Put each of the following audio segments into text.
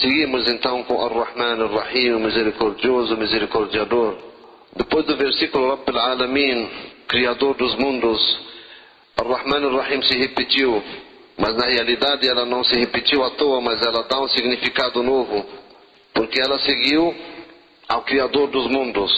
Seguimos então com Ar-Rahman Ar-Rahim, misericordioso, misericordiador. Depois do versículo Rabbil Alamin, Criador dos mundos, Ar-Rahman Ar-Rahim se repetiu, mas na realidade ela não se repetiu à toa, mas ela dá um significado novo, porque ela seguiu ao Criador dos mundos.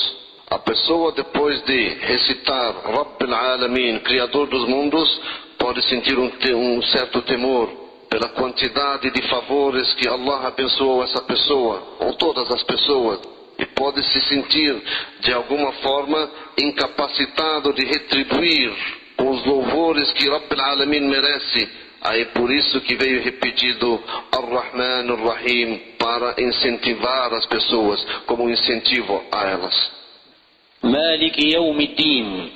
A pessoa depois de recitar Rabbil Alamin, Criador dos mundos, pode sentir um, um certo temor pela quantidade de favores que Allah abençoou essa pessoa, ou todas as pessoas, e pode se sentir de alguma forma incapacitado de retribuir os louvores que Rabbil Alamin merece. Aí por isso que veio repetido Ar-Rahman Ar-Rahim para incentivar as pessoas, como um incentivo a elas. مالك يوم الدين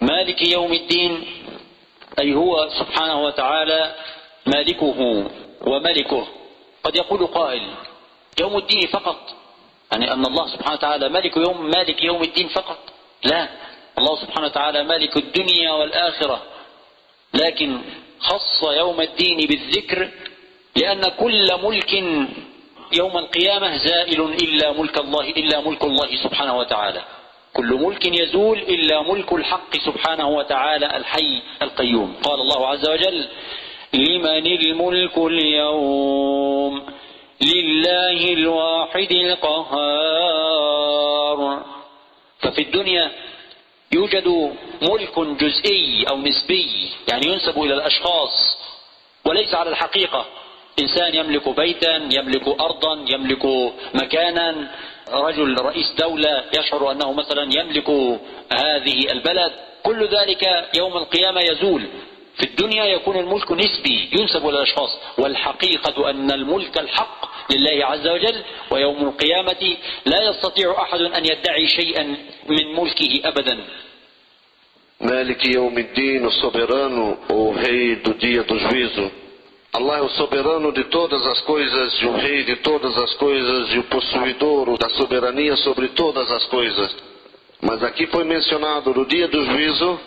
مالك يوم الدين أي هو سبحانه وتعالى مالكه وملكه. قد يقول قائل يوم الدين فقط. يعني أن الله سبحانه وتعالى ملك يوم مالك يوم الدين فقط. لا الله سبحانه وتعالى مالك الدنيا والآخرة. لكن خص يوم الدين بالذكر لأن كل ملك يوم القيامة زائل إلا ملك الله إلا ملك الله سبحانه وتعالى. كل ملك يزول إلا ملك الحق سبحانه وتعالى الحي القيوم. قال الله عز وجل لمن الملك اليوم لله الواحد القهار. ففي الدنيا يوجد ملك جزئي أو نسبي يعني ينسب إلى الأشخاص وليس على الحقيقة. إنسان يملك بيتا يملك أرضا يملك مكانا. رجل رئيس دولة يشعر أنه مثلا يملك هذه البلد. كل ذلك يوم القيامة يزول. في الدنيا يكون الملك نسبي ينسب للأشخاص والحقيقة أن الملك الحق لله عز وجل ويوم القيامة لا يستطيع أحد أن يدعي شيئا من ملكه أبدا. مالك يوم الدين الصبران وهي دودية دجويزو Allah é o soberano de todas as coisas e o rei de todas as coisas e o possuidor da soberania sobre todas as coisas. Mas aqui foi mencionado no dia do juízo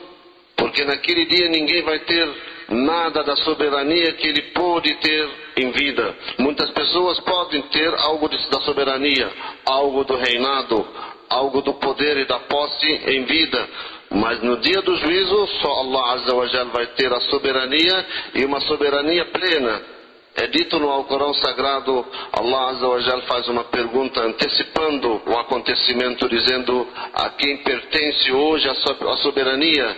porque naquele dia ninguém vai ter nada da soberania que ele pôde ter em vida. Muitas pessoas podem ter algo da soberania, algo do reinado, algo do poder e da posse em vida. Mas no dia do juízo, só Allah Azza wa Jal vai ter a soberania e uma soberania plena. É dito no Alcorão Sagrado, Allah Azza wa Jal faz uma pergunta antecipando o acontecimento, dizendo a quem pertence hoje a soberania.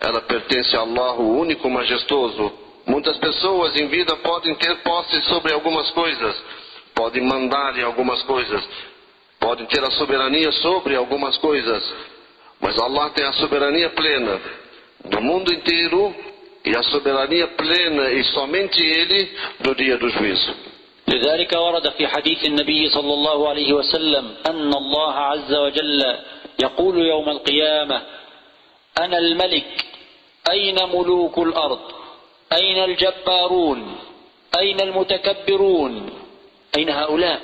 Ela pertence a Allah, o único majestoso. Muitas pessoas em vida podem ter posse sobre algumas coisas, podem mandar em algumas coisas, podem ter a soberania sobre algumas coisas, mas Allah tem a soberania plena do mundo inteiro e a soberania plena e somente Ele do dia do juízo. لذلك ورد في حديث النبي صلى الله عليه وسلم أن الله عز وجل يقول يوم القيامة أنا الملك. أين ملوك الأرض؟ أين الجبارون؟ أين المتكبرون؟ أين هؤلاء؟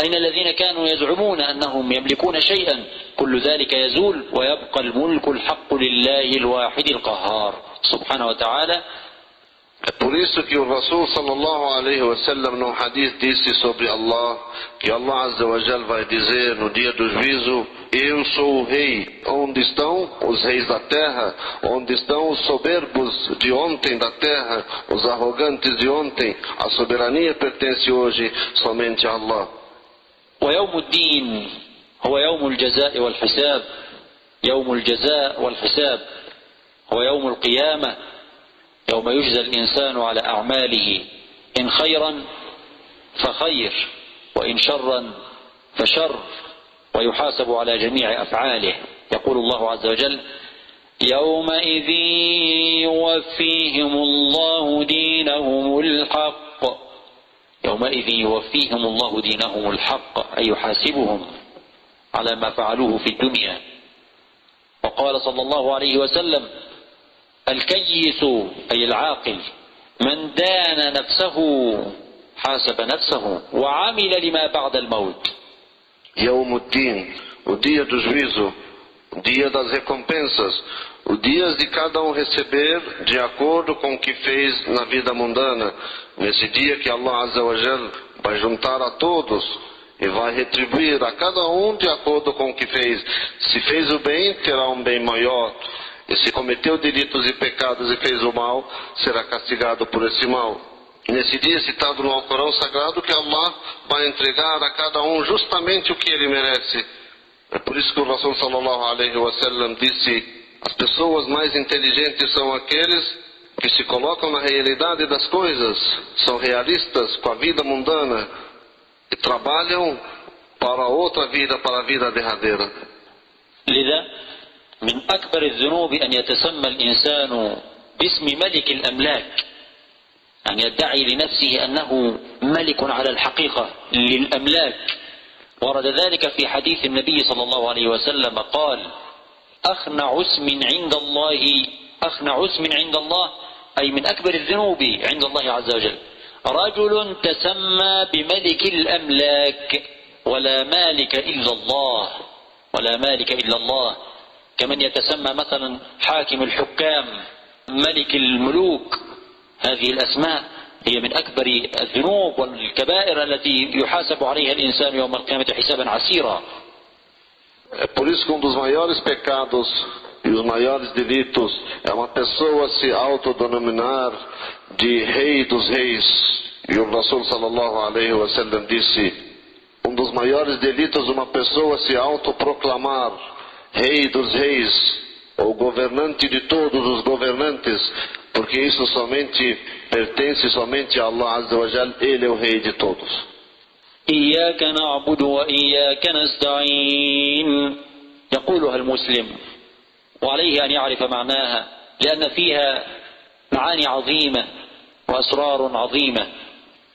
أين الذين كانوا يزعمون أنهم يملكون شيئا؟ كل ذلك يزول ويبقى الملك الحق لله الواحد القهار. سبحانه وتعالى É por isso que o Rasul sallallahu alaihi wasallam no hadith disse sobre Allah que Allah azza wa jal vai dizer no dia do juízo eu sou o rei onde estão os reis da terra onde estão os soberbos de ontem da terra os arrogantes de ontem a soberania pertence hoje somente a Allah ويوم الدين هو يوم الجزاء والحساب يوم الجزاء والحساب هو يوم القيامة يوم يجزى الإنسان على أعماله إن خيرا فخير وإن شرا فشر ويحاسب على جميع أفعاله. يقول الله عز وجل يومئذ يوفيهم الله دينهم الحق. يومئذ يوفيهم الله دينهم الحق أي يحاسبهم على ما فعلوه في الدنيا. وقال صلى الله عليه وسلم الكيس أي العاقل من دان نفسه حاسب نفسه وعمل لما بعد الموت يوم الدين o dia do juízo o dia das recompensas o dia de cada um receber de acordo com o que fez na vida mundana nesse dia que Allah Azza wa Jal vai juntar a todos e vai retribuir a cada um de acordo com o que fez. Se fez o bem, terá um bem maior. E se cometeu delitos e pecados e fez o mal, será castigado por esse mal. Nesse dia citado no Alcorão Sagrado que Allah vai entregar a cada um justamente o que ele merece. É por isso que o Rasul sallallahu alaihi wasallam disse: as pessoas mais inteligentes são aqueles que se colocam na realidade das coisas, são realistas com a vida mundana e trabalham para outra vida, para a vida derradeira. لذا من أكبر الذنوب أن يتسمى الإنسان باسم ملك الأملاك. أن يدعي لنفسه أنه ملك على الحقيقة للأملاك. ورد ذلك في حديث النبي صلى الله عليه وسلم قال أخنع اسم عند الله أخنع اسم عند الله أي من أكبر الذنوب عند الله عز وجل. رجل تسمى بملك الأملاك ولا مالك إلا الله ولا مالك إلا الله. كمن يتسمى مثلا حاكم الحكام ملك الملوك هذه الأسماء هي من أكبر الذنوب والكبائر التي يحاسب عليها الإنسان يوم القيامة حسابا عسيرا É por isso que um dos maiores pecados e os maiores delitos é uma pessoa se autodenominar de rei dos reis. E o Rasul sallallahu alaihi wasallam disse: um dos maiores delitos uma pessoa se autoproclamar rei dos reis ou governante de todos os governantes, porque isso somente pertence somente a Allah Azza wa Jal, ele é o rei de todos. إياك نعبد وإياك نستعين يقولها المسلم وعليه أن يعرف معناها لأن فيها معاني عظيمة وأسرار عظيمة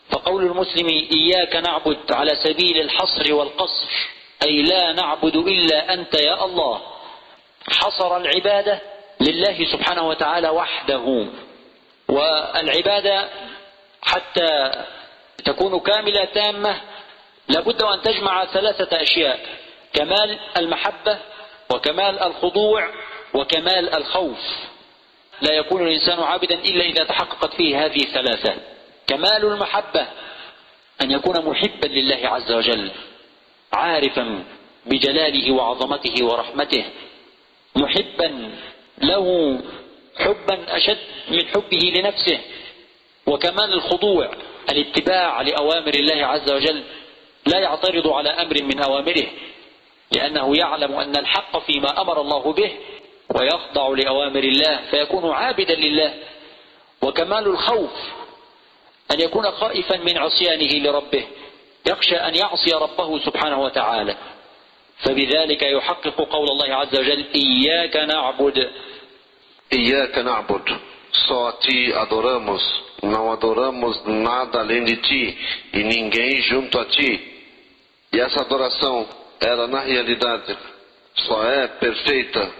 فقول المسلم إياك نعبد على سبيل الحصر والقصر أي لا نعبد إلا أنت يا الله. حصر العبادة لله سبحانه وتعالى وحده. والعبادة حتى تكون كاملة تامة لابد أن تجمع ثلاثة أشياء كمال المحبة وكمال الخضوع وكمال الخوف. لا يكون الإنسان عابدا إلا إذا تحققت فيه هذه الثلاثة. كمال المحبة أن يكون محبا لله عز وجل. عارفا بجلاله وعظمته ورحمته محبا له حبا أشد من حبه لنفسه وكمال الخضوع الاتباع لأوامر الله عز وجل لا يعترض على أمر من أوامره لأنه يعلم أن الحق فيما أمر الله به ويخضع لأوامر الله فيكون عابدا لله وكمال الخوف أن يكون خائفا من عصيانه لربه. يخشى أن يعصي ربه سبحانه وتعالى فبذلك يحقق قول الله عز وجل إياك نعبد إياك نعبد só a ti adoramos, não adoramos nada além de ti e ninguém junto a ti. E essa adoração, ela na realidade só é perfeita,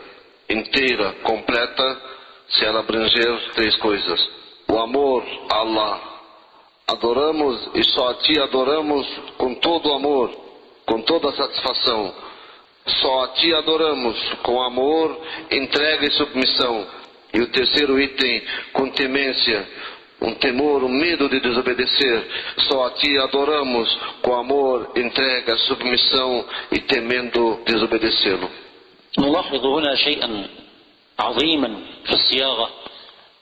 inteira, completa, se ela abranger três coisas: o amor a Allah. Adoramos e só a ti adoramos com todo o amor, com toda a satisfação. Só a ti adoramos com amor, entrega e submissão. E o terceiro item, com temência, um temor, um medo de desobedecer. Só a ti adoramos com amor, entrega, submissão e temendo desobedecê-lo. نلاحظ هنا شيئا عظيما في الصياغة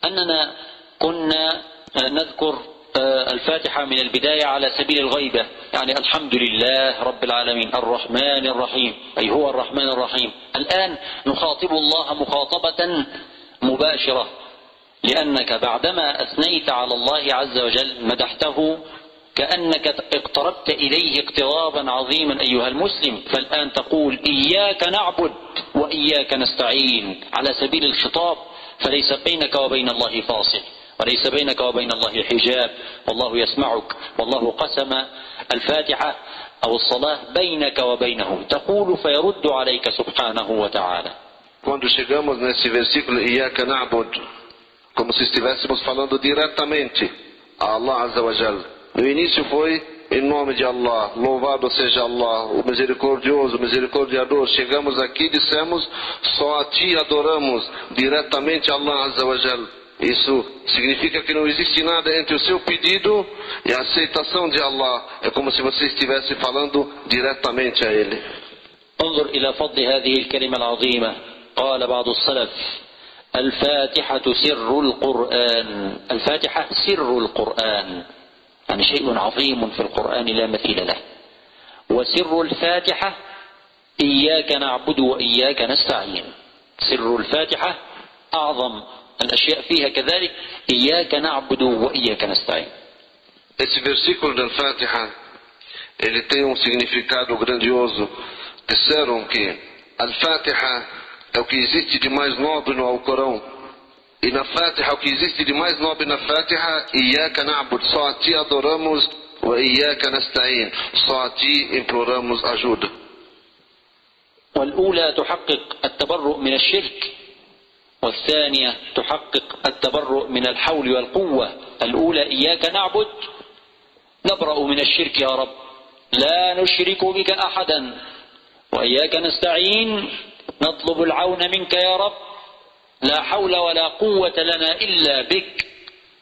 أننا كنا نذكر الفاتحة من البداية على سبيل الغيبة. يعني الحمد لله رب العالمين. الرحمن الرحيم. أي هو الرحمن الرحيم. الآن نخاطب الله مخاطبة مباشرة. لأنك بعدما أثنيت على الله عز وجل مدحته كأنك اقتربت إليه اقترابا عظيما أيها المسلم. فالآن تقول إياك نعبد وإياك نستعين. على سبيل الخطاب فليس بينك وبين الله فاصل. وليس بينك وبين الله حجاب والله يسمعك والله قسم الفاتحة أو الصلاة بينك وبينه تقول فيرد عليك سبحانه وتعالى Quando chegamos nesse versículo, Iyaka na'bud, como se estivéssemos falando diretamente a Allah Azza wa Jal. No início foi em nome de Allah, louvado seja Allah, o misericordioso, o misericordiador. Chegamos aqui e dissemos, só a Ti adoramos diretamente Allah Azza wa Jal. Isso significa que não existe nada entre o seu pedido e a aceitação de Allah. É como se você estivesse falando diretamente a Ele. انظر إلى فضل هذه الكلمة العظيمة. قال بعض السلف الفاتحة سر القرآن. الفاتحة سر القرآن. يعني شيء عظيم في القرآن لا مثيل له. وسر الفاتحة إياك نعبد وإياك نستعين. سر الفاتحة أعظم. الأشياء فيها كذلك إياك نعبد وإياك نستعين Esse versículo da Fatiha, ele tem um significado grandioso. Disseram que Al-Fatiha é o que existe de mais nobre no Alcorão. E na Fatiha, o que existe de mais nobre na Fatiha, Iyaka na'bud, só a ti adoramos, wa Iyaka nasta'in, só a ti imploramos ajuda. والأولى تحقق التبرؤ من الشرك والثانية تحقق التبرؤ من الحول والقوة. الأولى إياك نعبد نبرأ من الشرك يا رب. لا نشرك بك أحدا. وإياك نستعين نطلب العون منك يا رب. لا حول ولا قوة لنا إلا بك.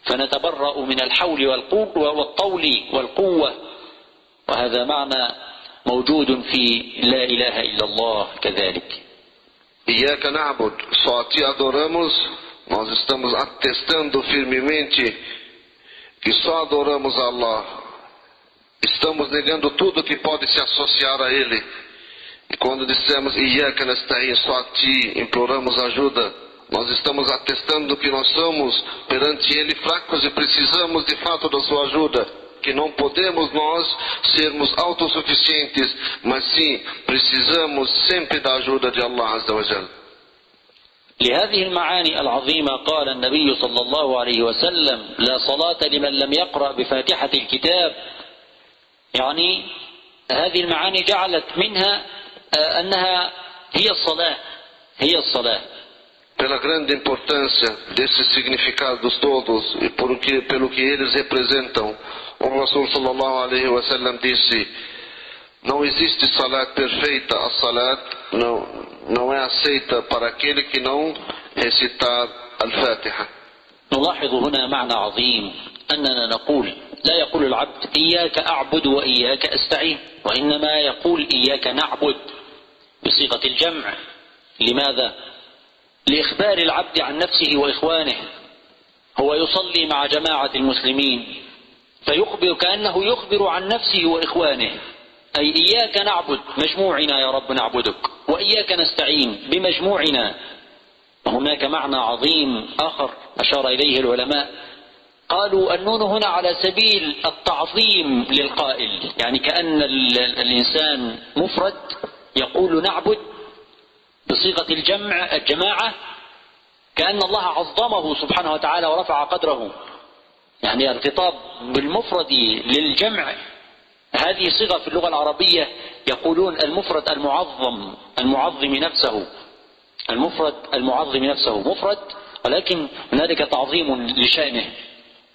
فنتبرأ من الحول والقوة والطول والقوة. وهذا معنى موجود في لا إله إلا الله كذلك. Iyaka na'bud, só a ti adoramos, nós estamos atestando firmemente que só adoramos a Allah. Estamos negando tudo que pode se associar a Ele. E quando dissemos Iyaka nasta'in, só a ti imploramos ajuda, nós estamos atestando que nós somos perante Ele fracos e precisamos de fato da sua ajuda. Que não podemos nós sermos autossuficientes, mas sim precisamos sempre da ajuda de Allah Azza wa Jal. لهذه المعاني العظيمة قال النبي صلى الله عليه وسلم لا صلاة لمن لم يقرأ بفاتحة الكتاب يعني هذه المعاني جعلت منها آه، أنها هي الصلاة هي الصلاة Pela grande importância desses significados todos e por que, pelo que eles representam, o Rasul sallallahu alaihi wasallam disse: Não existe salat perfeita, a salat não, não é aceita para aquele que não recitar al-Fatiha. نلاحظ هنا معنى عظيم. أننا نقول لا يقول العبد إياك أعبد وإياك أستعين. وإنما يقول إياك نعبد. بصيغة الجمع. لماذا؟ لإخبار العبد عن نفسه وإخوانه. هو يصلي مع جماعة المسلمين. فيخبر كأنه يخبر عن نفسه وإخوانه. أي إياك نعبد مجموعنا يا رب نعبدك وإياك نستعين بمجموعنا. وهناك معنى عظيم آخر أشار إليه العلماء. قالوا النون هنا على سبيل التعظيم للقائل يعني كأن ال- الإنسان مفرد يقول نعبد بصيغة الجمع الجماعة كأن الله عظمه سبحانه وتعالى ورفع قدره. يعني الخطاب بالمفرد للجمع. هذه صيغة في اللغة العربية يقولون المفرد المعظم المعظم نفسه. المفرد المعظم نفسه مفرد ولكن هنالك تعظيم لشأنه.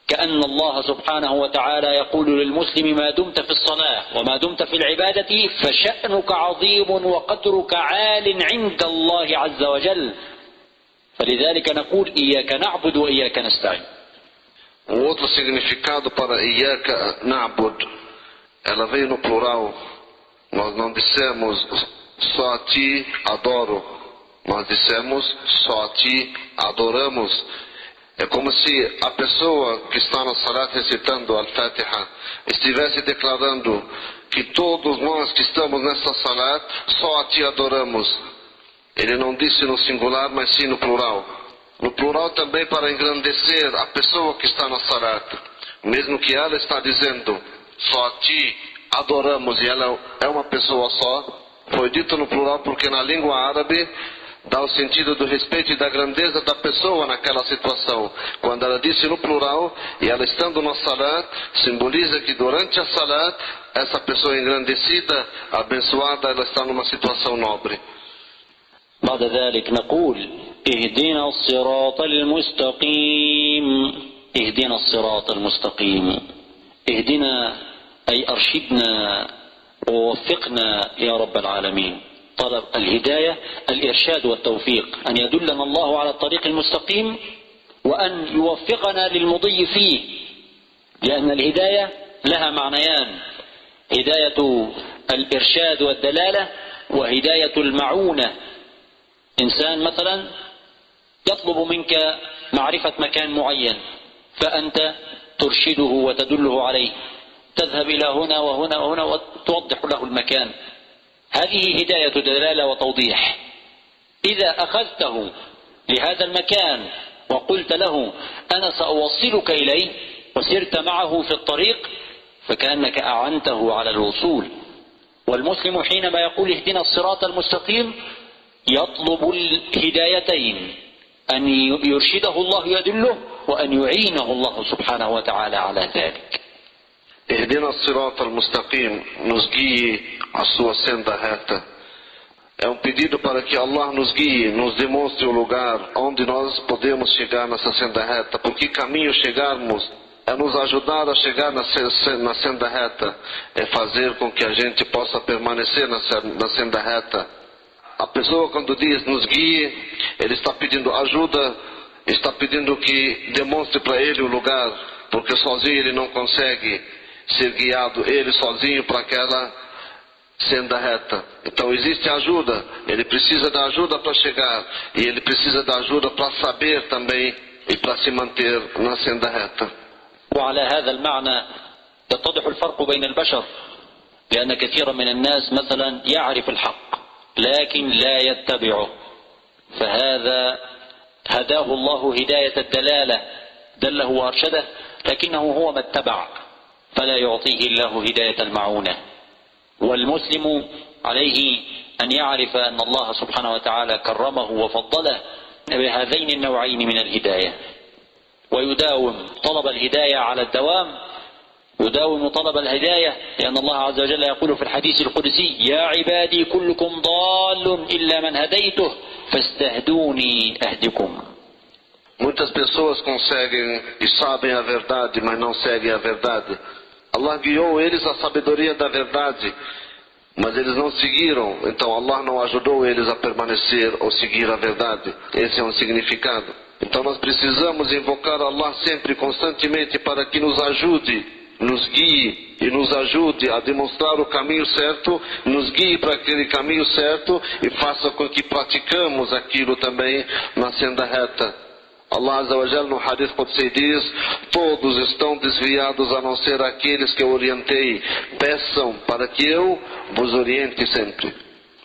كأن الله سبحانه وتعالى يقول للمسلم ما دمت في الصلاة وما دمت في العبادة فشأنك عظيم وقدرك عال عند الله عز وجل. فلذلك نقول إياك نعبد وإياك نستعين. Um outro significado para Iyaka Na'bud, ela veio no plural. Nós não dissemos só a ti adoro, nós dissemos só a ti adoramos. É como se a pessoa que está na salat recitando Al-Fatiha estivesse declarando que todos nós que estamos nessa salat só a ti adoramos. Ele não disse no singular, mas sim no plural. No plural também para engrandecer a pessoa que está na salat. Mesmo que ela está dizendo, só a ti adoramos e ela é uma pessoa só. Foi dito no plural porque na língua árabe dá o sentido do respeito e da grandeza da pessoa naquela situação. Quando ela disse no plural, e ela estando na salat, simboliza que durante a salat, essa pessoa engrandecida, abençoada, ela está numa situação nobre. بعد ذلك نقول اهدنا الصراط المستقيم. اهدنا الصراط المستقيم. اهدنا أي أرشدنا ووفقنا يا رب العالمين. طلب الهداية الإرشاد والتوفيق. أن يدلنا الله على الطريق المستقيم وأن يوفقنا للمضي فيه. لأن الهداية لها معنيان. هداية الإرشاد والدلالة وهداية المعونة. إنسان مثلا يطلب منك معرفة مكان معين فأنت ترشده وتدله عليه. تذهب إلى هنا وهنا وهنا وتوضح له المكان. هذه هداية دلالة وتوضيح. إذا أخذته لهذا المكان وقلت له أنا سأوصلك إليه وسرت معه في الطريق فكأنك أعنته على الوصول. والمسلم حينما يقول اهدنا الصراط المستقيم يطلب الهدايتين. أن يرشده الله يدله وأن يعينه الله سبحانه وتعالى على ذلك اهدنا الصراط المستقيم nos guie a sua senda reta. É um pedido para que Allah nos guie, nos demonstre o lugar onde nós podemos chegar nessa senda reta, por que caminho chegarmos, é nos ajudar a chegar na, na senda reta, é fazer com que a gente possa permanecer na senda reta. A pessoa, quando diz nos guie, ele está pedindo ajuda, está pedindo que demonstre para ele o lugar, porque sozinho ele não consegue ser guiado, ele sozinho, para aquela senda reta. Então existe ajuda, ele precisa da ajuda para chegar, e ele precisa da ajuda para saber também e para se manter na senda reta. وعلى هذا المعنى يتضح الفرق بين البشر لأن كثيرا من الناس مثلا يعرف الحق لكن لا يتبعه. فهذا هداه الله هداية الدلالة دله وأرشده لكنه هو ما اتبع فلا يعطيه الله هداية المعونة. والمسلم عليه أن يعرف أن الله سبحانه وتعالى كرمه وفضله بهذين النوعين من الهداية. ويداوم طلب الهداية على الدوام يداوم طلب الهداية لأن الله عز وجل يقول في الحديث القدسي يا عبادي كلكم ضال إلا من هديته فاستهدوني أهدكم Muitas pessoas conseguem e sabem a verdade, mas não seguem a verdade. Allah guiou eles à sabedoria da verdade, mas eles não seguiram. Então Allah não ajudou eles a permanecer ou seguir a verdade. Esse é um significado. Então nós precisamos invocar Allah sempre, constantemente, para que nos ajude, nos guie e nos ajude a demonstrar o caminho certo, nos guie para aquele caminho certo e faça com que praticamos aquilo também na senda reta. Allah Azza wa Jal no Hadith Qudsi diz: Todos estão desviados a não ser aqueles que eu orientei. Peçam para que eu vos oriente sempre.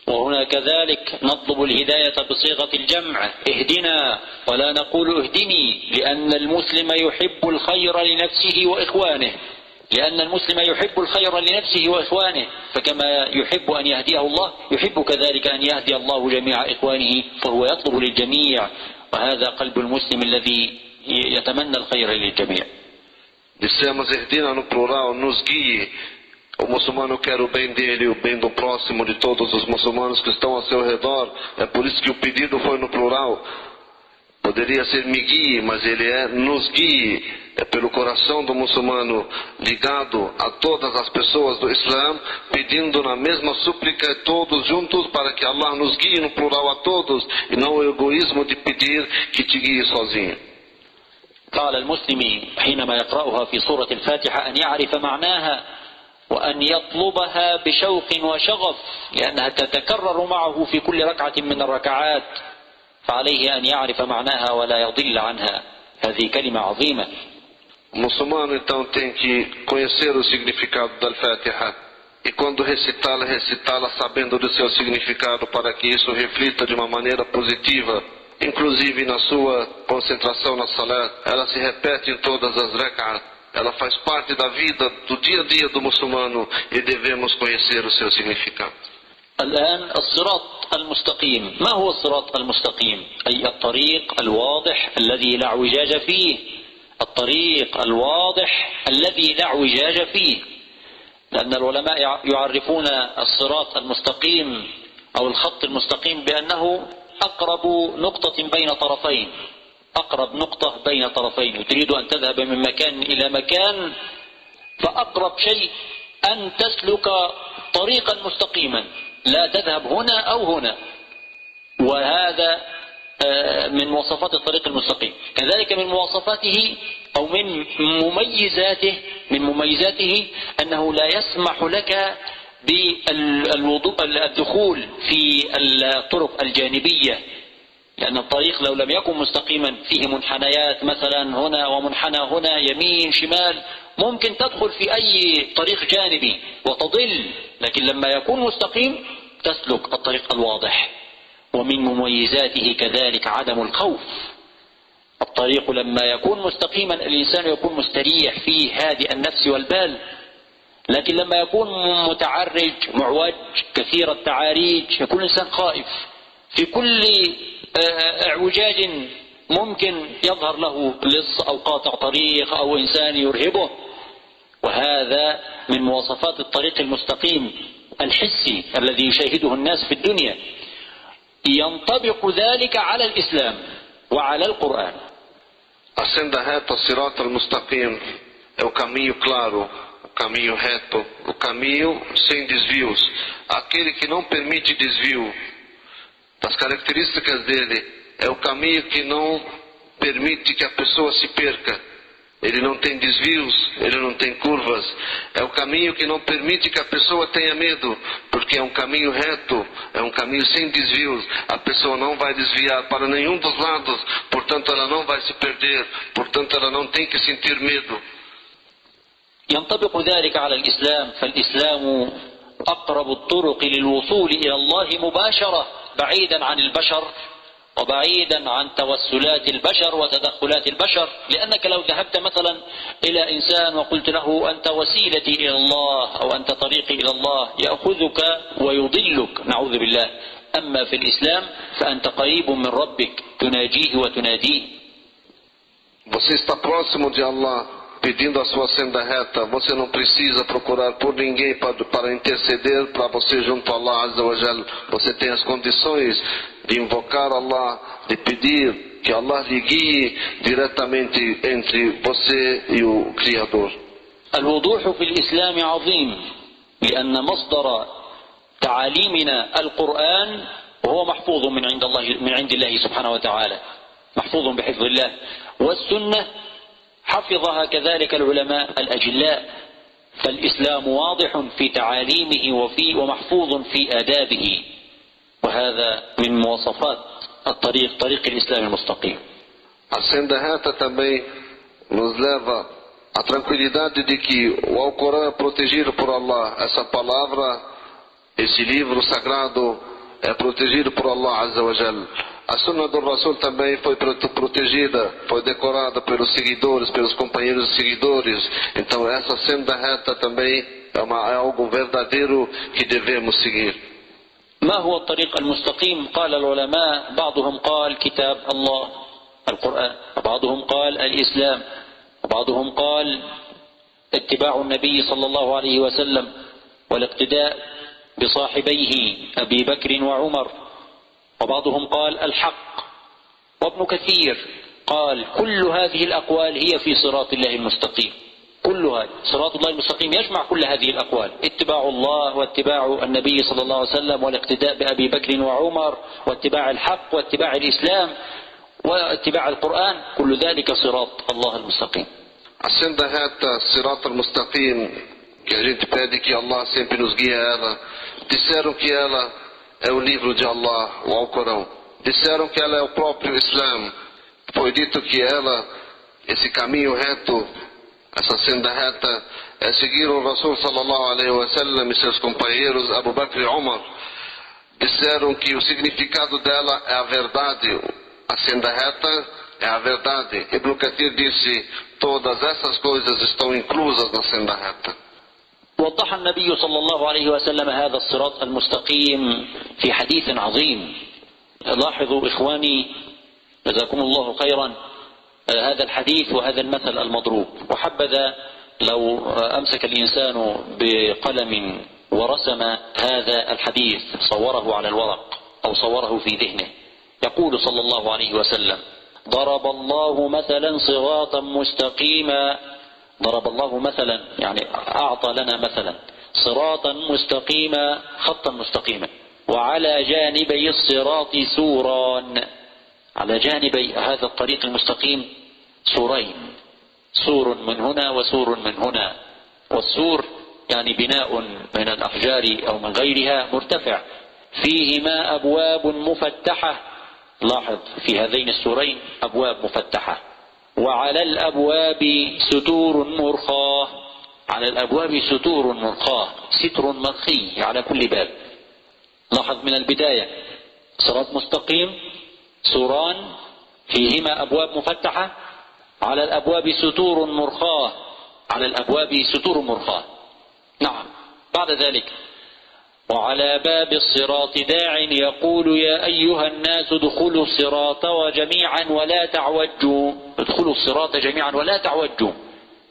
وهنا كذلك نطلب الهداية بصيغة الجمع اهدنا ولا نقول اهدني لأن المسلم يحب الخير لنفسه وإخوانه لأن المسلم يحب الخير لنفسه وإخوانه فكما يحب أن يهديه الله يحب كذلك أن يهدي الله جميع إخوانه فهو يطلب للجميع وهذا قلب المسلم الذي يتمنى الخير للجميع Dissemos ehdina no plural, nos guie O muçulmano quer o bem dele e o bem do próximo, de todos os muçulmanos que estão ao seu redor. É por isso que o pedido foi no plural. Poderia ser me guie, mas ele é nos guie. É pelo coração do muçulmano ligado a todas as pessoas do Islã, pedindo na mesma súplica todos juntos para que Allah nos guie no plural a todos e não o egoísmo de pedir que te guie sozinho. قال المسلم حينما يقرأها في سورة الفاتحة أن يعرف معناها وأن يطلبها بشوق وشغف لأنها تتكرر معه في كل ركعة من الركعات فعليه أن يعرف معناها ولا يضل عنها هذه كلمة عظيمة O muçulmano então tem que conhecer o significado da Fatiha e quando recitá-la, recitá-la sabendo do seu significado para que isso reflita de uma maneira positiva, inclusive na sua concentração na salat. Ela se repete em todas as rak'at. ela faz parte da vida, do dia a dia do muçulmano e devemos conhecer o seu significado. الآن الصراط المستقيم. ما هو الصراط المستقيم؟ أي الطريق الواضح الذي لا اعوجاج فيه. الطريق الواضح الذي لا اعوجاج فيه. لأن العلماء يعرفون الصراط المستقيم أو الخط المستقيم بأنه أقرب نقطة بين طرفين. أقرب نقطة بين طرفين. تريد أن تذهب من مكان إلى مكان فأقرب شيء أن تسلك طريقا مستقيما. لا تذهب هنا أو هنا. وهذا آه، من مواصفات الطريق المستقيم. كذلك من مواصفاته أو من مميزاته من مميزاته أنه لا يسمح لك بالدخول في الطرق الجانبية. لأن الطريق لو لم يكن مستقيما فيه منحنيات مثلا هنا ومنحنى هنا يمين شمال ممكن تدخل في أي طريق جانبي وتضل لكن لما يكون مستقيم تسلك الطريق الواضح. ومن مميزاته كذلك عدم الخوف. الطريق لما يكون مستقيما الإنسان يكون مستريح فيه هادئ النفس والبال. لكن لما يكون متعرج معوج كثير التعاريج يكون الإنسان خائف. في كل آه، اعوجاج ممكن يظهر له لص أو قاطع طريق أو إنسان يرهبه. وهذا من مواصفات الطريق المستقيم الحسي الذي يشاهده الناس في الدنيا ينطبق ذلك على الإسلام وعلى القرآن A senda reta, o Sirota al-Mustaqim, é o caminho claro, o caminho reto, o caminho sem desvios. Aquele que não permite desvio das características dele é o caminho que não permite que a pessoa se perca. Ele não tem desvios, ele não tem curvas. É o caminho que não permite que a pessoa tenha medo, porque é um caminho reto, é um caminho sem desvios. A pessoa não vai desviar para nenhum dos lados, portanto ela não vai se perder, portanto ela não tem que sentir medo. ينطبق ذلك على الإسلام فالإسلام أقرب الطرق للوصول إلى الله مباشرة بعيدا عن البشر وبعيدا عن توسلات البشر وتدخلات البشر لأنك لو ذهبت مثلا إلى إنسان وقلت له أنت وسيلتي إلى الله أو أنت طريقي إلى الله يأخذك ويضلك نعوذ بالله أما في الإسلام فأنت قريب من ربك تناجيه وتناديه Você está próximo de Allah, pedindo a sua senda reta. Você não precisa procurar por ninguém para, para interceder para você junto a Allah Azza wa Jal. Você tem as condições invocar Allah, de pedir que Allah lhe guie diretamente entre você e o Criador. الوضوح في الإسلام عظيم لأن مصدر تعاليمنا القرآن وهو محفوظ من عند الله من عند الله سبحانه وتعالى محفوظ بحفظ الله. والسنة حفظها كذلك العلماء الأجلاء. فالإسلام واضح في تعاليمه وفي ومحفوظ في آدابه. وهذا من مواصفات الطريق طريق الإسلام المستقيم A senda reta também nos leva à tranquilidade de que o Alcorão é protegido por Allah. Essa palavra, esse livro sagrado é protegido por Allah Azza wa Jal. A Sunna do Rasul também foi protegida, foi decorada pelos seguidores, pelos companheiros seguidores. Então essa senda reta também é, uma, é algo verdadeiro que devemos seguir. ما هو الطريق المستقيم؟ قال العلماء بعضهم قال كتاب الله القرآن وبعضهم قال الإسلام وبعضهم قال اتباع النبي صلى الله عليه وسلم والاقتداء بصاحبيه أبي بكر وعمر وبعضهم قال الحق. وابن كثير قال كل هذه الأقوال هي في صراط الله المستقيم. كلها صراط الله المستقيم يجمع كل هذه الأقوال. اتباع الله واتباع النبي صلى الله عليه وسلم والاقتداء بأبي بكر وعمر واتباع الحق واتباع الإسلام واتباع القرآن كل ذلك صراط الله المستقيم. أحسن ده هذا صراط المستقيم كجنت بادك يا الله سين بنزقيا هذا تسارك يا الله أو ليفر جا الله وعقره تسارك يا أو إسلام Foi dito que ela, esse caminho reto, essa senda reta é seguir o Rasul sallallahu alaihi wasallam e seus companheiros Abu Bakr e Umar. Disseram que o significado dela é a verdade. A senda reta é a verdade. Ibn Kathir disse, todas essas coisas estão inclusas na senda reta. وضح النبي صلى الله عليه وسلم هذا الصراط المستقيم في حديث عظيم لاحظوا إخواني جزاكم الله خيرا هذا الحديث وهذا المثل المضروب. وحبذا لو أمسك الإنسان بقلم ورسم هذا الحديث صوره على الورق أو صوره في ذهنه. يقول صلى الله عليه وسلم ضرب الله مثلا صراطا مستقيما. ضرب الله مثلا يعني أعطى لنا مثلا. صراطا مستقيما خطا مستقيما. وعلى جانبي الصراط سوران على جانبي هذا الطريق المستقيم سورين. سور من هنا وسور من هنا. والسور يعني بناء من الأحجار أو من غيرها مرتفع. فيهما أبواب مفتحة. لاحظ في هذين السورين أبواب مفتحة. وعلى الأبواب ستور مرخاة على الأبواب ستور مرخاة ستر مرخي على كل باب. لاحظ من البداية. صراط مستقيم. سوران فيهما أبواب مفتحة. على الأبواب ستور مرخاة. على الأبواب ستور مرخاة. نعم بعد ذلك. وعلى باب الصراط داع يقول يا أيها الناس ادخلوا الصراط جميعا ولا تعوجوا. ادخلوا الصراط جميعا ولا تعوجوا.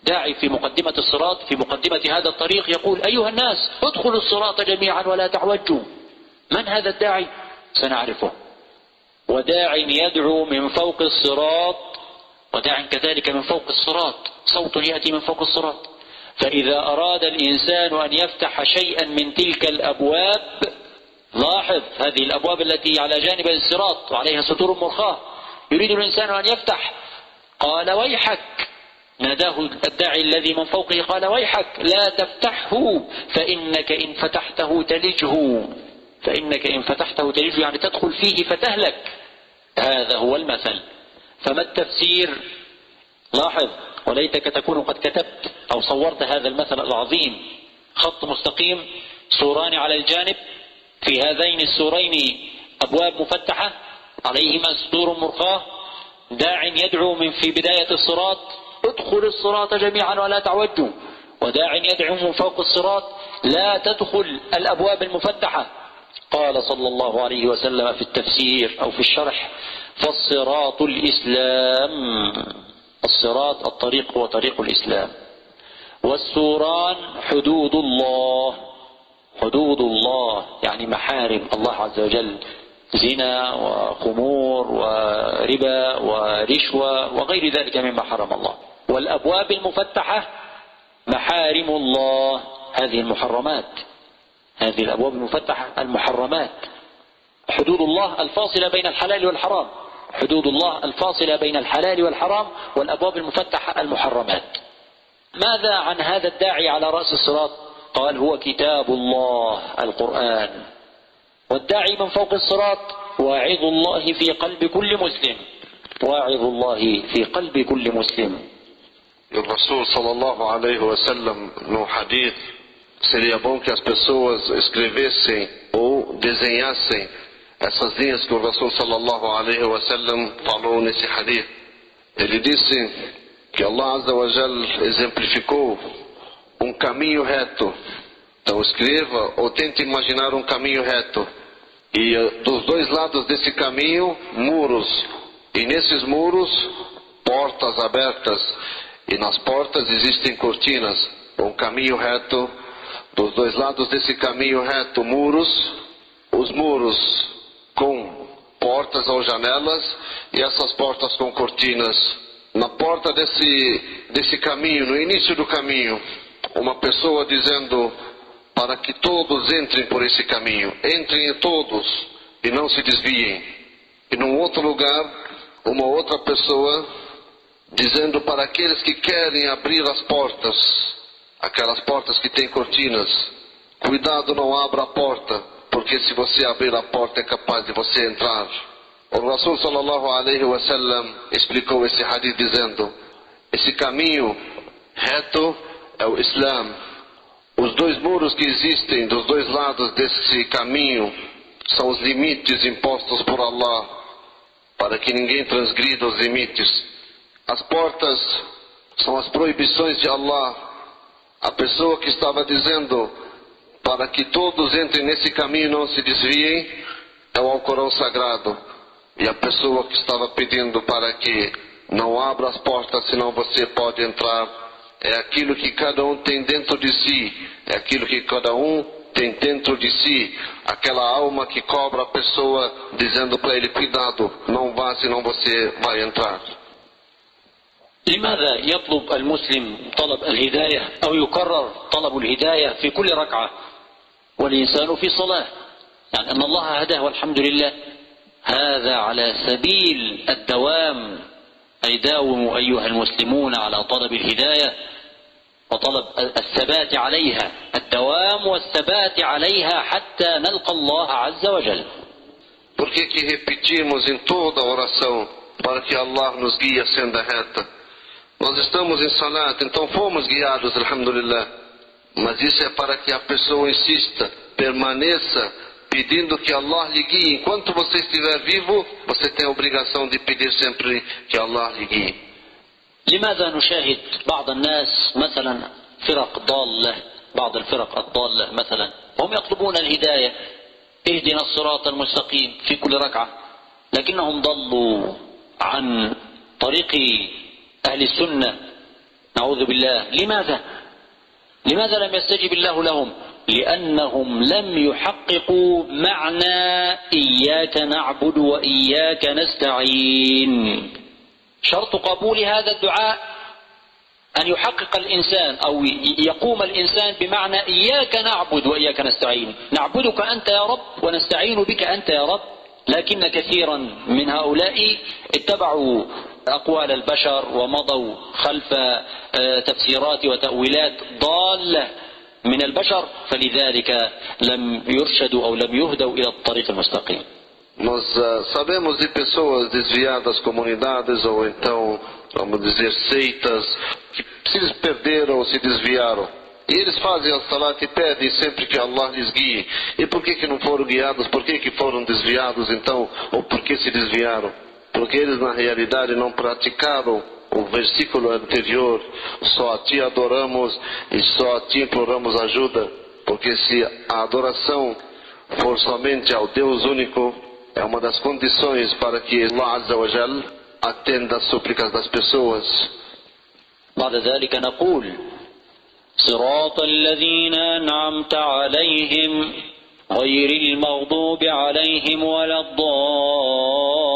داعي في مقدمة الصراط في مقدمة هذا الطريق يقول أيها الناس ادخلوا الصراط جميعا ولا تعوجوا. من هذا الداعي؟ سنعرفه. وداع يدعو من فوق الصراط وداع كذلك من فوق الصراط صوت يأتي من فوق الصراط. فإذا أراد الإنسان أن يفتح شيئا من تلك الأبواب لاحظ هذه الأبواب التي على جانب الصراط وعليها سطور مرخاة يريد الإنسان أن يفتح. قال ويحك. ناداه الداعي الذي من فوقه قال ويحك. لا تفتحه فإنك إن فتحته تلجه. فإنك إن فتحته تلجه يعني تدخل فيه فتهلك. هذا هو المثل. فما التفسير؟ لاحظ وليتك تكون قد كتبت أو صورت هذا المثل العظيم. خط مستقيم سوران على الجانب في هذين السورين أبواب مفتحة عليهما سطور مرخاة داع يدعو من في بداية الصراط ادخل الصراط جميعا ولا تعوجوا وداع يدعو من فوق الصراط لا تدخل الأبواب المفتحة. قال صلى الله عليه وسلم في التفسير أو في الشرح فالصراط الإسلام الصراط الطريق هو طريق الإسلام. والسوران حدود الله حدود الله يعني محارم الله عز وجل زنا وخمور وربا ورشوة وغير ذلك مما حرم الله. والأبواب المفتحة محارم الله هذه المحرمات. هذه الأبواب المفتحة المحرمات. حدود الله الفاصلة بين الحلال والحرام. حدود الله الفاصلة بين الحلال والحرام والأبواب المفتحة المحرمات. ماذا عن هذا الداعي على رأس الصراط؟ قال هو كتاب الله القرآن. والداعي من فوق الصراط واعظ الله في قلب كل مسلم. واعظ الله في قلب كل مسلم. الرسول صلى الله عليه وسلم no hadith seria bom que as pessoas escrevessem ou desenhassem essas linhas que o Rasul sallallahu alaihi wasallam falou nesse hadith. Ele disse que Allah Azza wa Jal exemplificou um caminho reto. Então escreva ou tente imaginar um caminho reto. E eh, dos dois lados desse caminho, muros. E nesses muros, portas abertas. E nas portas existem cortinas. Um caminho reto. Dos dois lados desse caminho reto, muros. Os muros com portas ou janelas e essas portas com cortinas. Na porta desse, desse caminho, no início do caminho, uma pessoa dizendo para que todos entrem por esse caminho. Entrem todos e não se desviem. E num outro lugar, uma outra pessoa dizendo para aqueles que querem abrir as portas, aquelas portas que têm cortinas, cuidado, não abra a porta, porque se você abrir a porta é capaz de você entrar. O Rasul sallallahu alaihi wasallam explicou esse hadith dizendo: esse caminho reto é o Islã. Os dois muros que existem dos dois lados desse caminho são os limites impostos por Allah, para que ninguém transgrida os limites. As portas são as proibições de Allah. A pessoa que estava dizendo para que todos entrem nesse caminho e não se desviem, é o Alcorão Sagrado. E a pessoa que estava pedindo para que não abra as portas, senão você pode entrar, é aquilo que cada um tem dentro de si, é aquilo que cada um tem dentro de si, aquela alma que cobra a pessoa, dizendo para ele: cuidado, não vá, senão você vai entrar. لماذا يطلب المسلم طلب الهداية أو يكرر طلب الهداية في كل ركعة؟ والإنسان في صلاة. يعني أن الله هداه والحمد لله. هذا على سبيل الدوام. أي داوموا أيها المسلمون على طلب الهداية وطلب الثبات عليها. الدوام والثبات عليها حتى نلقى الله عز وجل. Por que, que repetimos em toda oração? Para que Allah nos guie a senda reta? Nós estamos em Salat, então fomos guiados, Alhamdulillah. Mas isso é para que a pessoa insista, permaneça pedindo que Allah lhe guie. Enquanto você estiver vivo, você tem a obrigação de pedir sempre que Allah lhe guie. لماذا نشاهد بعض الناس مثلا فرق ضالة بعض الفرق الضالة مثلا هم يطلبون الهداية اهدنا الصراط المستقيم في كل ركعة لكنهم ضلوا عن طريق أهل السنة. نعوذ بالله. لماذا؟ لماذا لم يستجب الله لهم؟ لأنهم لم يحققوا معنى إياك نعبد وإياك نستعين. شرط قبول هذا الدعاء أن يحقق الإنسان أو يقوم الإنسان بمعنى إياك نعبد وإياك نستعين. نعبدك أنت يا رب ونستعين بك أنت يا رب. لكن كثيرا من هؤلاء اتبعوا أقوال البشر ومضوا خلف تفسيرات وتأويلات ضالة من البشر فلذلك لم يرشدوا أو لم يهدوا إلى الطريق المستقيم Nós uh, sabemos de pessoas desviadas, comunidades ou então, vamos dizer, seitas que se perderam ou se desviaram. E eles fazem a salat e pedem sempre que Allah lhes guie. E por que, que não foram guiados? Por que, que foram desviados então? Ou por que se desviaram? Porque eles na realidade não praticaram o versículo anterior. Só a ti adoramos e só a ti imploramos ajuda. Porque se a adoração for somente ao Deus único, é uma das condições para que Allah Azza wa Jal atenda as súplicas das pessoas. بعد ذلك نقول صراط الذين أنعمت عليهم غير المغضوب عليهم ولا الضالين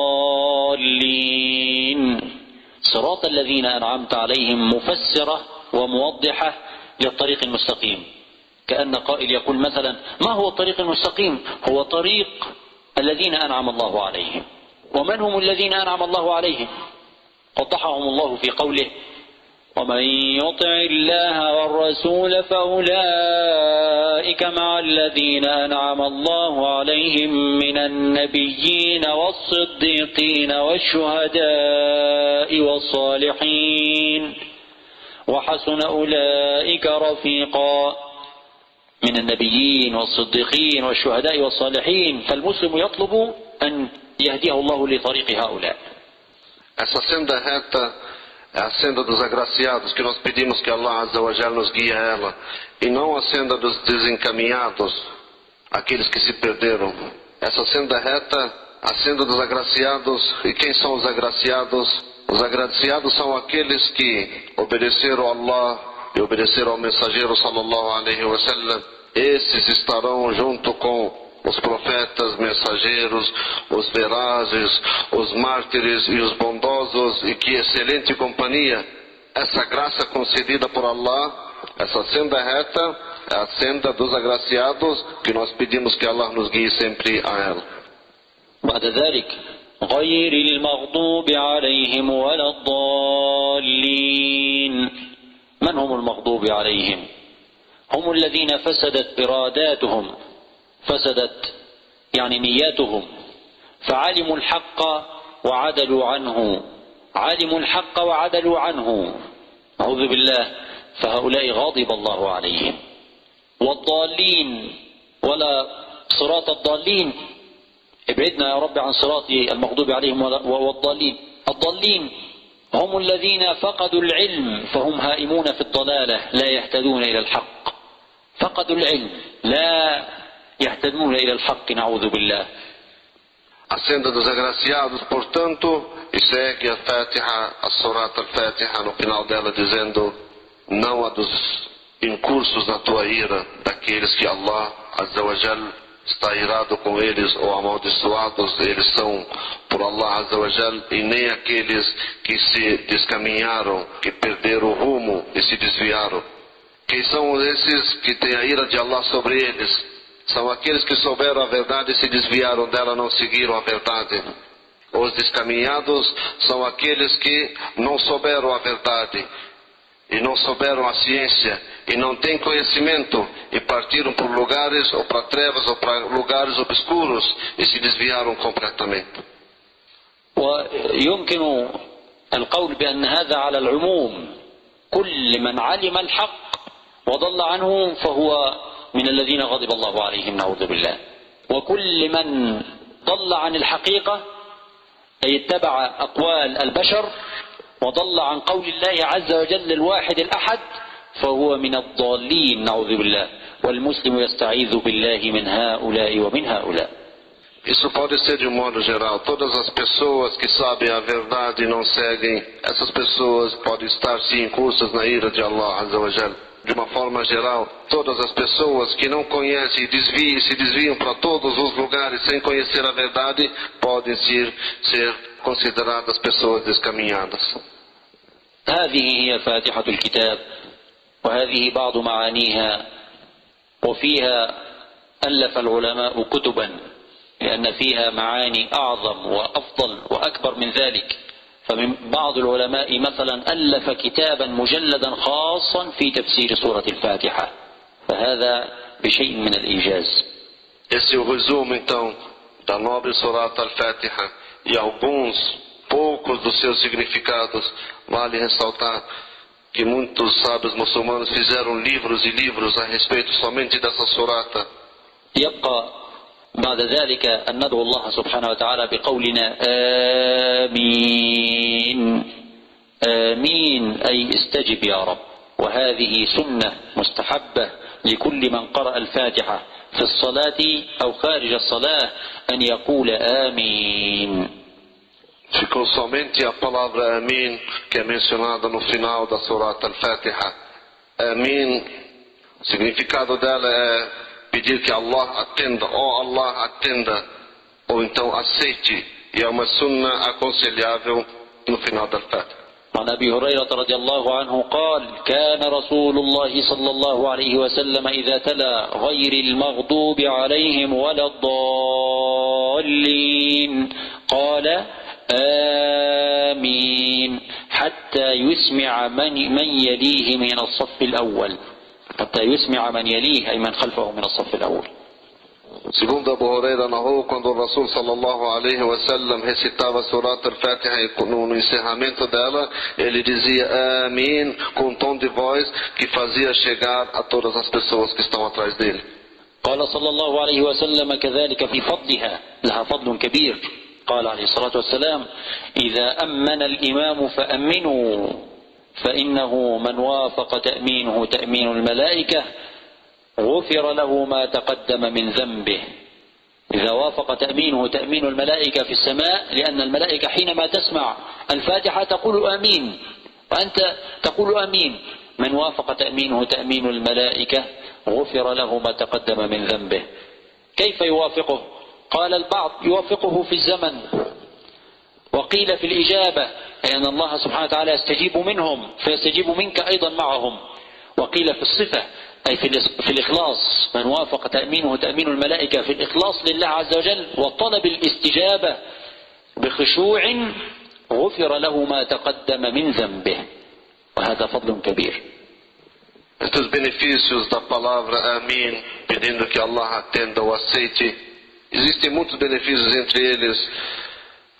صراط الذين أنعمت عليهم مفسرة وموضحة للطريق المستقيم. كأن قائل يقول مثلا ما هو الطريق المستقيم؟ هو طريق الذين أنعم الله عليهم. ومن هم الذين أنعم الله عليهم؟ وضحهم الله في قوله ومن يطع الله والرسول فأولئك مع الذين أنعم الله عليهم من النبيين والصديقين والشهداء والصالحين. وحسن أولئك رفيقا من النبيين والصديقين والشهداء والصالحين. فالمسلم يطلب أن يهديه الله لطريق هؤلاء. É a senda dos agraciados, que nós pedimos que Allah Azza wa Jal nos guie a ela, e não a senda dos desencaminhados, aqueles que se perderam. Essa senda reta, a senda dos agraciados, e quem são os agraciados? Os agraciados são aqueles que obedeceram a Allah e obedeceram ao mensageiro sallallahu alaihi wasallam, esses estarão junto com os profetas, mensageiros, os verazes, os mártires e os bondosos, e que excelente companhia. Essa graça concedida por Allah, essa senda reta, é a senda dos agraciados, que nós pedimos que Allah nos guie sempre a ela. بعد ذلك غير المغضوب عليهم ولا الضالين من هم المغضوب عليهم هم الذين فسدت إراداتهم فسدت يعني نياتهم. فعلموا الحق وعدلوا عنه. علموا الحق وعدلوا عنه. أعوذ بالله فهؤلاء غضب الله عليهم. والضالين ولا صراط الضالين. ابعدنا يا رب عن صراط المغضوب عليهم والضالين. الضالين هم الذين فقدوا العلم فهم هائمون في الضلالة لا يهتدون إلى الحق. فقدوا العلم لا يهتدون إلى الحق نعوذ بالله A senda dos agraciados, portanto, e segue a Fatiha, a Surat al-Fatiha, no final dela dizendo, não a dos incursos na tua ira, daqueles que Allah, Azza wa Jal, está irado com eles ou amaldiçoados, eles são por Allah Azza wa Jal, e nem aqueles que se descaminharam, que perderam o rumo e se desviaram. Quem são esses que têm a ira de Allah sobre eles? são aqueles que souberam a verdade e se desviaram dela, não seguiram a verdade. Os descaminhados são aqueles que não souberam a verdade e não souberam a ciência e não têm conhecimento e partiram por lugares ou para trevas ou para lugares obscuros e se desviaram completamente. ويمكن القول بأن هذا على العموم كل من علم الحق وضل عنه فهو من الذين غضب الله عليهم نعوذ بالله وكل من ضل عن الحقيقة أي اتبع أقوال البشر وضل عن قول الله عز وجل الواحد الأحد فهو من الضالين نعوذ بالله والمسلم يستعيذ بالله من هؤلاء ومن هؤلاء Isso pode ser de um modo geral. Todas as pessoas que sabem a verdade e não seguem, essas pessoas podem estar sim incursas na ira de Allah Azza wa Jal. De uma forma geral, todas as pessoas que não conhecem e desviam, se desviam para todos os lugares sem conhecer a verdade, podem ser, ser consideradas pessoas descaminhadas. هذه هي فاتحة الكتاب وهذه بعض معانيها وفيها ألف العلماء كتبا لأن فيها معاني أعظم وأفضل وأكبر من ذلك فمن بعض العلماء مثلا ألف كتابا مجلدا خاصا في تفسير سورة الفاتحة فهذا بشيء من الإيجاز Esse resumo, então, da nobre Surat al-Fatiha e alguns poucos dos seus significados. Vale ressaltar que muitos sábios muçulmanos fizeram livros e livros a respeito somente dessa surata. يبقى بعد ذلك أن ندعو الله سبحانه وتعالى بقولنا آمين. آمين. أي استجب يا رب. وهذه سنة مستحبة لكل من قرأ الفاتحة في الصلاة أو خارج الصلاة أن يقول آمين. Ficou somente a palavra Amin, que é mencionada no final da Surat al-Fatiha. Amin, o significado dela é pedir que Allah atenda, ó oh Allah atenda, ou então aceite, e é uma sunna aconselhável no final da Fatiha. عن أبي هريرة رضي الله عنه قال كان رسول الله صلى الله عليه وسلم إذا تلا غير المغضوب عليهم ولا الضالين. قال آمين. حتى يسمع من من يليه من الصف الأول. حتى يسمع من يليه اي من خلفه من الصف الأول Segundo Abu Huraira narrou, quando o Rasul sallallahu alaihi wasallam recitava Surat al-Fatiha e no, no encerramento dela, ele dizia Amin com um tom de voz que fazia chegar a todas as pessoas que estão atrás dele. قال صلى الله عليه وسلم كذلك في فضلها لها فضل كبير قال عليه الصلاة والسلام إذا أمن الإمام فأمنوا فإنه من وافق تأمينه تأمين الملائكة غفر له ما تقدم من ذنبه. إذا وافق تأمينه تأمين الملائكة في السماء لأن الملائكة حينما تسمع الفاتحة تقول آمين. وأنت تقول آمين. من وافق تأمينه تأمين الملائكة غفر له ما تقدم من ذنبه. كيف يوافقه؟ قال البعض يوافقه في الزمن. وقيل في الإجابة لأن الله سبحانه وتعالى يستجيب منهم فيستجيب منك أيضا معهم. وقيل في الصفة أي في, الإخلاص من وافق تأمينه تأمين الملائكة في الإخلاص لله عز وجل وطلب الاستجابة بخشوع غفر له ما تقدم من ذنبه. وهذا فضل كبير. Estes benefícios da palavra Amin, pedindo que Allah atenda ou aceite, existem muitos benefícios entre eles.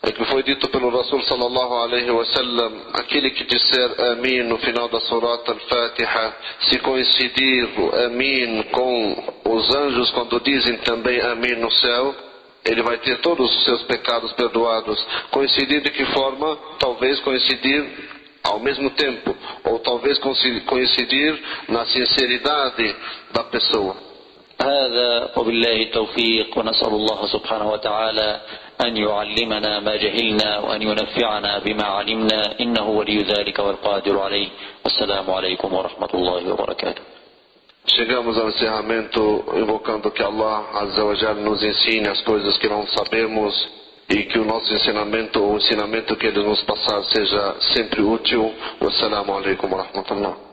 É que foi dito pelo Rasul sallallahu alaihi wasallam, aquele que disser Amin no final da Surat al-Fatiha, se coincidir o Amin com os anjos quando dizem também Amin no céu, ele vai ter todos os seus pecados perdoados. Coincidir de que forma? Talvez coincidir ao mesmo tempo, ou talvez coincidir na sinceridade da pessoa. هذا وبالله التوفيق ونسأل الله سبحانه وتعالى أن يعلمنا ما جهلنا وأن ينفعنا بما علمنا إنه ولي ذلك والقادر عليه والسلام عليكم ورحمة الله وبركاته Chegamos ao encerramento invocando que Allah Azza wa Jal nos ensine as coisas que não sabemos e que o nosso ensinamento, o ensinamento que Ele nos passar seja sempre útil. Wassalamu alaikum wa rahmatullah.